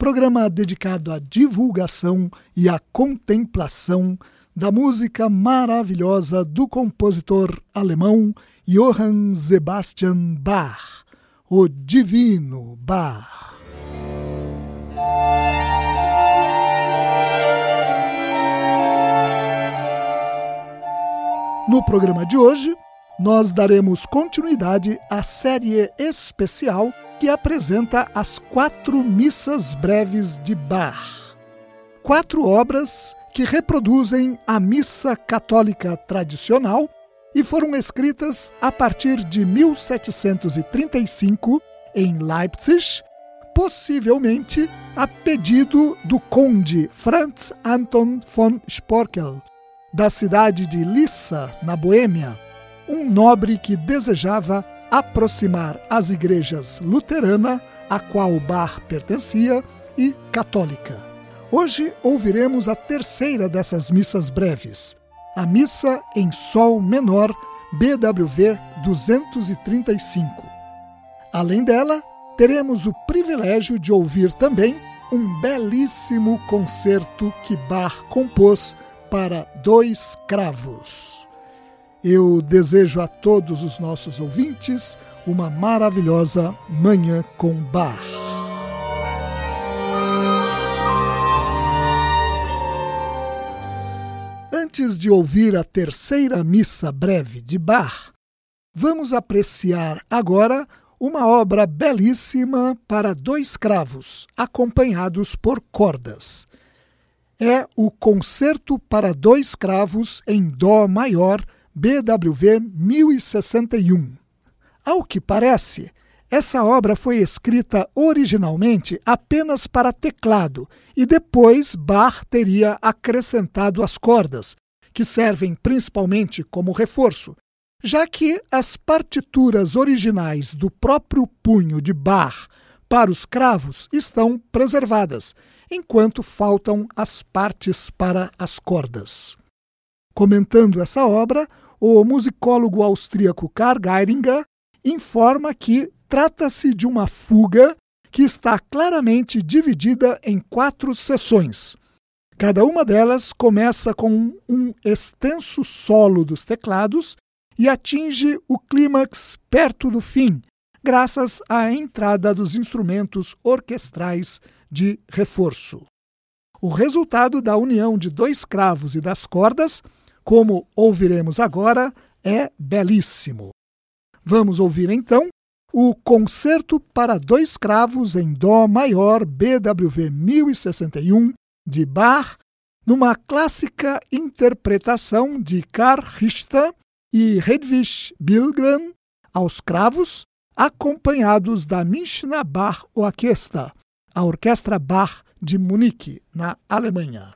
programa dedicado à divulgação e à contemplação da música maravilhosa do compositor alemão Johann Sebastian Bach, o Divino Bach. No programa de hoje, nós daremos continuidade à série especial que apresenta as quatro missas breves de Bach. Quatro obras que reproduzem a missa católica tradicional e foram escritas a partir de 1735 em Leipzig, possivelmente a pedido do conde Franz Anton von Sporkel, da cidade de Lissa, na Boêmia, um nobre que desejava aproximar as igrejas luterana, a qual Bach pertencia, e católica. Hoje ouviremos a terceira dessas missas breves, a missa em Sol menor, BWV 235. Além dela, teremos o privilégio de ouvir também um belíssimo concerto que Bach compôs para dois cravos. Eu desejo a todos os nossos ouvintes uma maravilhosa Manhã com Bar. Antes de ouvir a terceira missa breve de Bar, vamos apreciar agora uma obra belíssima para dois cravos, acompanhados por cordas. É o Concerto para Dois Cravos em Dó Maior BWV 1061. Ao que parece, essa obra foi escrita originalmente apenas para teclado e depois Bach teria acrescentado as cordas, que servem principalmente como reforço, já que as partituras originais do próprio punho de Bach para os cravos estão preservadas, enquanto faltam as partes para as cordas. Comentando essa obra, o musicólogo austríaco Karl Geiringer informa que trata-se de uma fuga que está claramente dividida em quatro sessões. Cada uma delas começa com um extenso solo dos teclados e atinge o clímax perto do fim, graças à entrada dos instrumentos orquestrais de reforço. O resultado da união de dois cravos e das cordas como ouviremos agora, é belíssimo. Vamos ouvir então o Concerto para Dois Cravos em Dó Maior BWV 1061 de Bach, numa clássica interpretação de Karl Richter e Hedwig Bilgren aos cravos, acompanhados da Münchner Bach Orquestra, a Orquestra Bach de Munique, na Alemanha.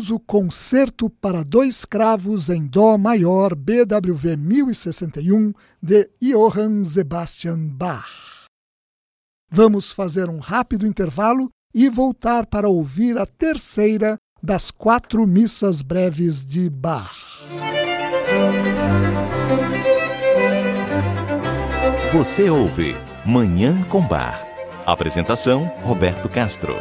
Ouvimos o Concerto para Dois Cravos em Dó Maior BWV 1061 de Johann Sebastian Bach. Vamos fazer um rápido intervalo e voltar para ouvir a terceira das quatro missas breves de Bach. Você ouve Manhã com Bar. Apresentação: Roberto Castro.